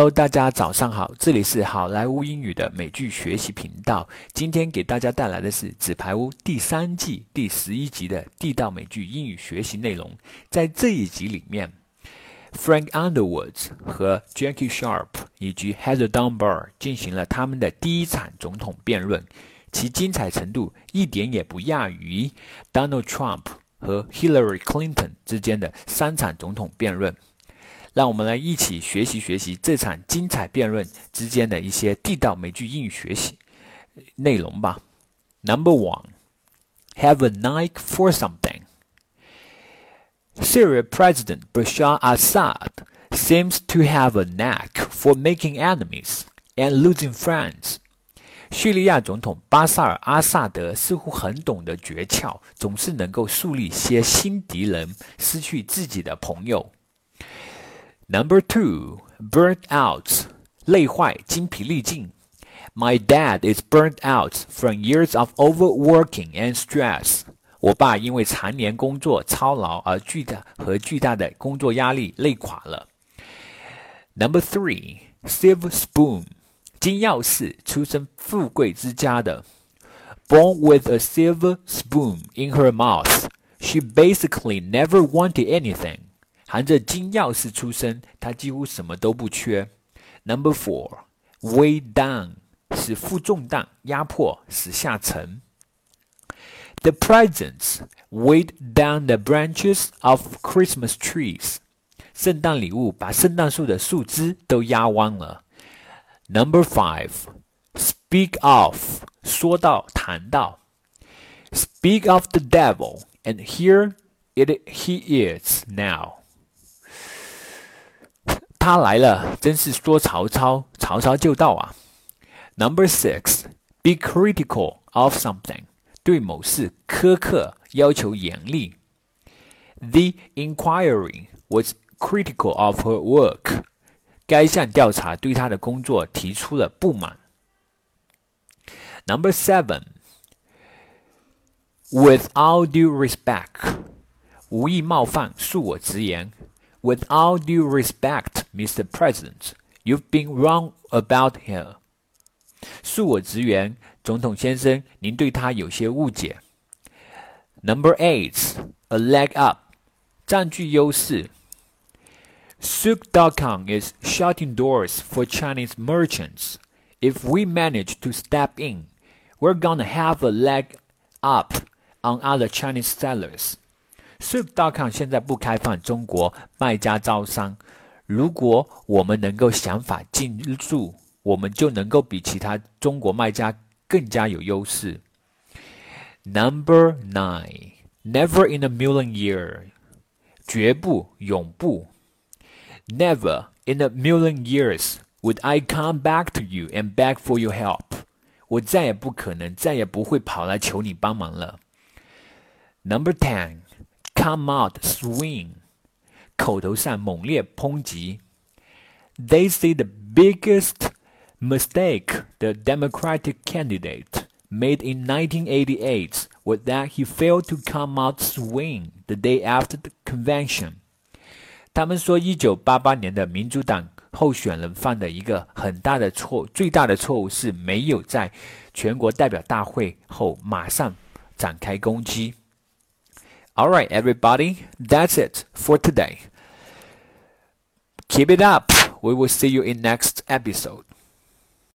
Hello，大家早上好，这里是好莱坞英语的美剧学习频道。今天给大家带来的是《纸牌屋》第三季第十一集的地道美剧英语学习内容。在这一集里面，Frank Underwood 和 Jackie Sharp 以及 Heather Dunbar 进行了他们的第一场总统辩论，其精彩程度一点也不亚于 Donald Trump 和 Hillary Clinton 之间的三场总统辩论。让我们来一起学习学习这场精彩辩论之间的一些地道美剧英语学习内容吧。Number one, have a knack for something. Syria President Bashar Assad seems to have a knack for making enemies and losing friends. 叙利亚总统巴萨尔·阿萨德似乎很懂得诀窍，总是能够树立些新敌人，失去自己的朋友。Number two, burnt out，累坏，精疲力尽。My dad is burnt out from years of overworking and stress。我爸因为常年工作操劳而巨大和巨大的工作压力累垮了。Number three, silver spoon，金钥匙，出身富贵之家的。Born with a silver spoon in her mouth, she basically never wanted anything. 含着金钥匙出生，他几乎什么都不缺。Number four, weigh down 使负重担，压迫，使下沉。The presents weighed down the branches of Christmas trees。圣诞礼物把圣诞树的树枝都压弯了。Number five, speak of 说到谈到。Speak of the devil, and here it he is now. 他来了，真是说曹操，曹操就到啊。Number six, be critical of something，对某事苛刻，要求严厉。The inquiry was critical of her work，该项调查对她的工作提出了不满。Number seven, with all due respect，无意冒犯，恕我直言。 with all due respect, Mr. President, you've been wrong about him. 恕我直言，总统先生，您对他有些误解。Number eight, a leg up，占据优势。Souq.com is shutting doors for Chinese merchants. If we manage to step in, we're gonna have a leg up on other Chinese sellers. Souk.com 现在不开放中国卖家招商。如果我们能够想法进驻，我们就能够比其他中国卖家更加有优势。Number nine, never in a million years，绝不，永不。Never in a million years would I come back to you and beg for your help。我再也不可能，再也不会跑来求你帮忙了。Number ten。 come out swing，口头上猛烈抨击。They say the biggest mistake the Democratic candidate made in 1988 was that he failed to come out swing the day after the convention. 他们说，一九八八年的民主党候选人犯的一个很大的错，最大的错误是没有在全国代表大会后马上展开攻击。 All right, everybody, that's it for today. Keep it up. We will see you in next episode.